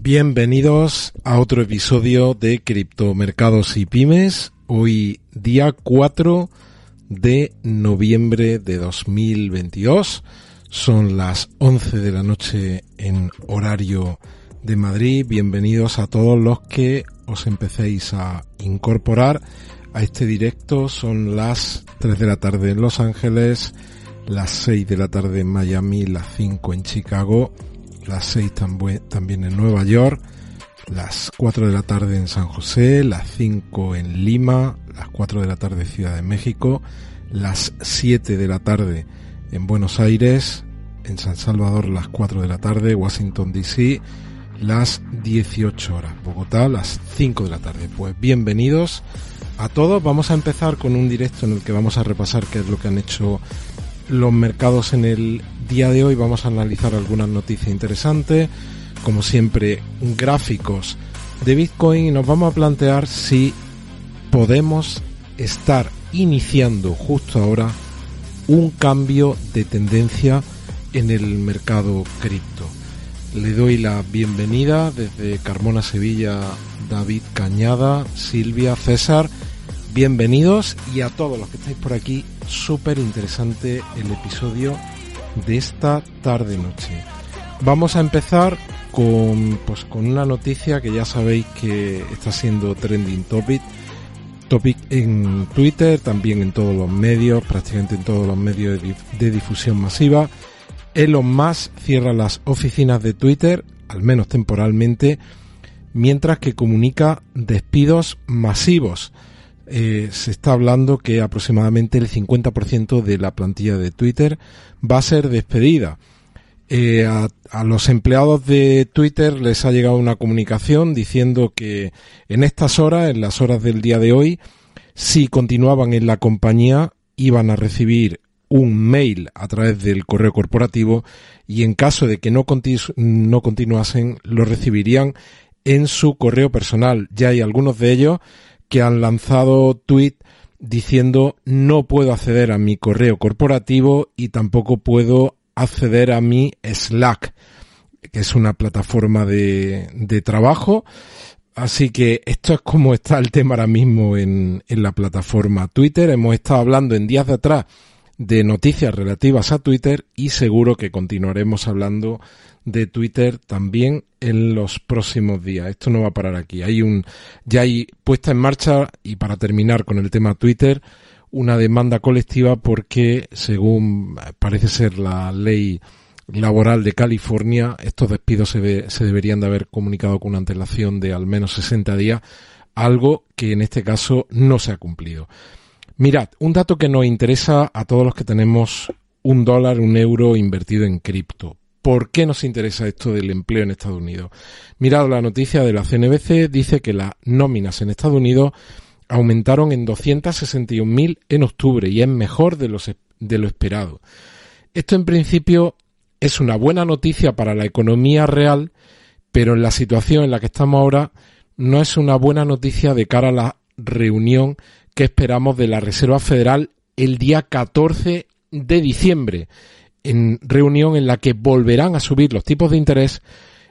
Bienvenidos a otro episodio de Criptomercados y Pymes. Hoy día 4 de noviembre de 2022. Son las 11 de la noche en horario de Madrid. Bienvenidos a todos los que os empecéis a incorporar a este directo. Son las 3 de la tarde en Los Ángeles, las 6 de la tarde en Miami, las 5 en Chicago, las 6 también en Nueva York, las 4 de la tarde en San José, las 5 en Lima, las 4 de la tarde Ciudad de México, las 7 de la tarde en Buenos Aires, en San Salvador las 4 de la tarde, Washington DC, las 18 horas, Bogotá las 5 de la tarde. Pues bienvenidos a todos, vamos a empezar con un directo en el que vamos a repasar qué es lo que han hecho los mercados en el día de hoy, vamos a analizar algunas noticias interesantes, como siempre gráficos de Bitcoin y nos vamos a plantear si podemos estar iniciando justo ahora un cambio de tendencia en el mercado cripto. Le doy la bienvenida desde Carmona, Sevilla, David Cañada, Silvia, César. Bienvenidos y a todos los que estáis por aquí, súper interesante el episodio de esta tarde noche. Vamos a empezar con pues con una noticia que ya sabéis que está siendo trending topic topic en Twitter, también en todos los medios, prácticamente en todos los medios de, difusión masiva. Elon Musk cierra las oficinas de Twitter, al menos temporalmente, mientras que comunica despidos masivos. Eh, se está hablando que aproximadamente el 50% de la plantilla de Twitter va a ser despedida. Eh, a, los empleados de Twitter les ha llegado una comunicación diciendo que en estas horas, en las horas del día de hoy, si continuaban en la compañía, iban a recibir un mail a través del correo corporativo y en caso de que no, no continuasen, lo recibirían en su correo personal. Ya hay algunos de ellos que han lanzado tweet diciendo no puedo acceder a mi correo corporativo y tampoco puedo acceder a mi Slack, que es una plataforma de, de trabajo. Así que esto es como está el tema ahora mismo en, en la plataforma Twitter. Hemos estado hablando en días de atrás de noticias relativas a Twitter y seguro que continuaremos hablando de Twitter también en los próximos días. Esto no va a parar aquí. Hay un, ya hay puesta en marcha y para terminar con el tema Twitter, una demanda colectiva porque, según parece ser la ley laboral de California, estos despidos se, se deberían de haber comunicado con una antelación de al menos 60 días, algo que en este caso no se ha cumplido. Mirad, un dato que nos interesa a todos los que tenemos un dólar, un euro invertido en cripto. ¿Por qué nos interesa esto del empleo en Estados Unidos? Mirad la noticia de la CNBC, dice que las nóminas en Estados Unidos aumentaron en 261.000 en octubre y es mejor de, de lo esperado. Esto en principio es una buena noticia para la economía real, pero en la situación en la que estamos ahora no es una buena noticia de cara a la reunión que esperamos de la Reserva Federal el día 14 de diciembre, en reunión en la que volverán a subir los tipos de interés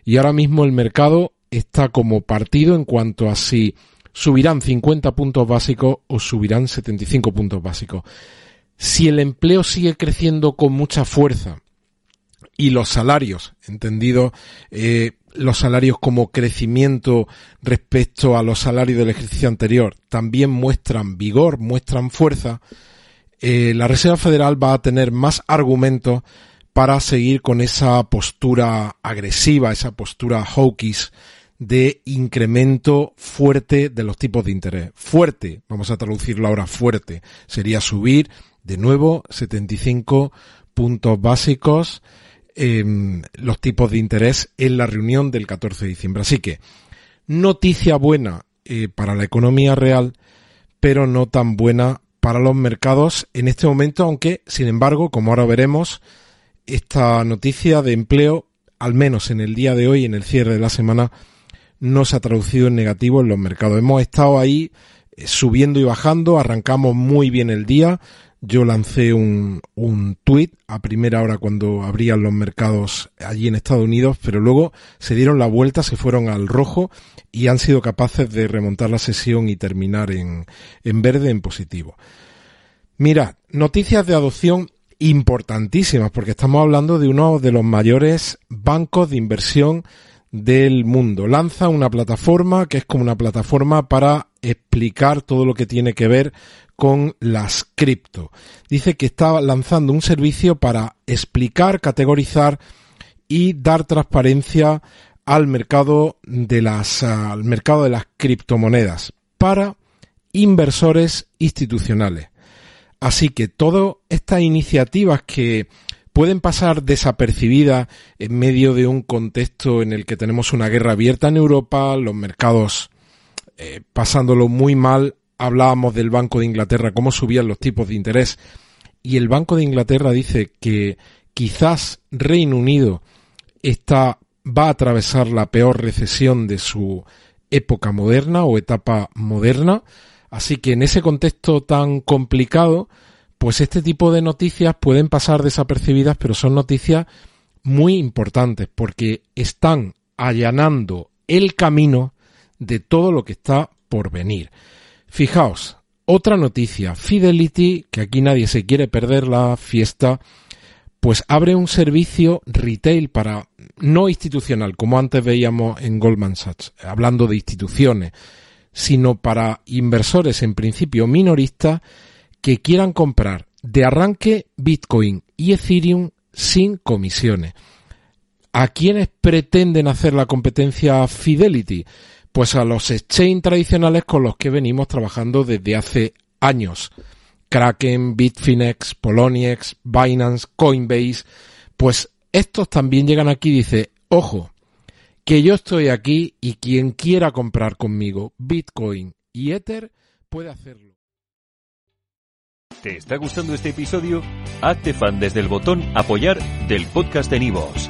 y ahora mismo el mercado está como partido en cuanto a si subirán 50 puntos básicos o subirán 75 puntos básicos. Si el empleo sigue creciendo con mucha fuerza y los salarios, entendido eh, los salarios como crecimiento respecto a los salarios del ejercicio anterior, también muestran vigor, muestran fuerza, eh, la Reserva Federal va a tener más argumentos para seguir con esa postura agresiva, esa postura hawkish de incremento fuerte de los tipos de interés. Fuerte, vamos a traducirlo ahora fuerte, sería subir de nuevo 75 puntos básicos los tipos de interés en la reunión del 14 de diciembre. Así que, noticia buena eh, para la economía real, pero no tan buena para los mercados en este momento, aunque, sin embargo, como ahora veremos, esta noticia de empleo, al menos en el día de hoy, en el cierre de la semana, no se ha traducido en negativo en los mercados. Hemos estado ahí eh, subiendo y bajando, arrancamos muy bien el día, yo lancé un, un tuit a primera hora cuando abrían los mercados allí en Estados Unidos, pero luego se dieron la vuelta, se fueron al rojo y han sido capaces de remontar la sesión y terminar en, en verde, en positivo. Mira, noticias de adopción importantísimas, porque estamos hablando de uno de los mayores bancos de inversión del mundo. Lanza una plataforma que es como una plataforma para explicar todo lo que tiene que ver con las cripto. Dice que está lanzando un servicio para explicar, categorizar y dar transparencia al mercado de las al mercado de las criptomonedas para inversores institucionales. Así que todas estas iniciativas que pueden pasar desapercibidas en medio de un contexto en el que tenemos una guerra abierta en Europa, los mercados eh, pasándolo muy mal. Hablábamos del Banco de Inglaterra, cómo subían los tipos de interés. Y el Banco de Inglaterra dice que quizás Reino Unido está, va a atravesar la peor recesión de su época moderna o etapa moderna. Así que en ese contexto tan complicado, pues este tipo de noticias pueden pasar desapercibidas, pero son noticias muy importantes porque están allanando el camino de todo lo que está por venir. Fijaos, otra noticia, Fidelity, que aquí nadie se quiere perder la fiesta, pues abre un servicio retail para no institucional, como antes veíamos en Goldman Sachs, hablando de instituciones, sino para inversores en principio minoristas que quieran comprar de arranque Bitcoin y Ethereum sin comisiones. ¿A quiénes pretenden hacer la competencia Fidelity? Pues a los exchange tradicionales con los que venimos trabajando desde hace años. Kraken, Bitfinex, Poloniex, Binance, Coinbase. Pues estos también llegan aquí y dice, ojo, que yo estoy aquí y quien quiera comprar conmigo Bitcoin y Ether puede hacerlo. ¿Te está gustando este episodio? Hazte fan desde el botón apoyar del podcast de Nivos.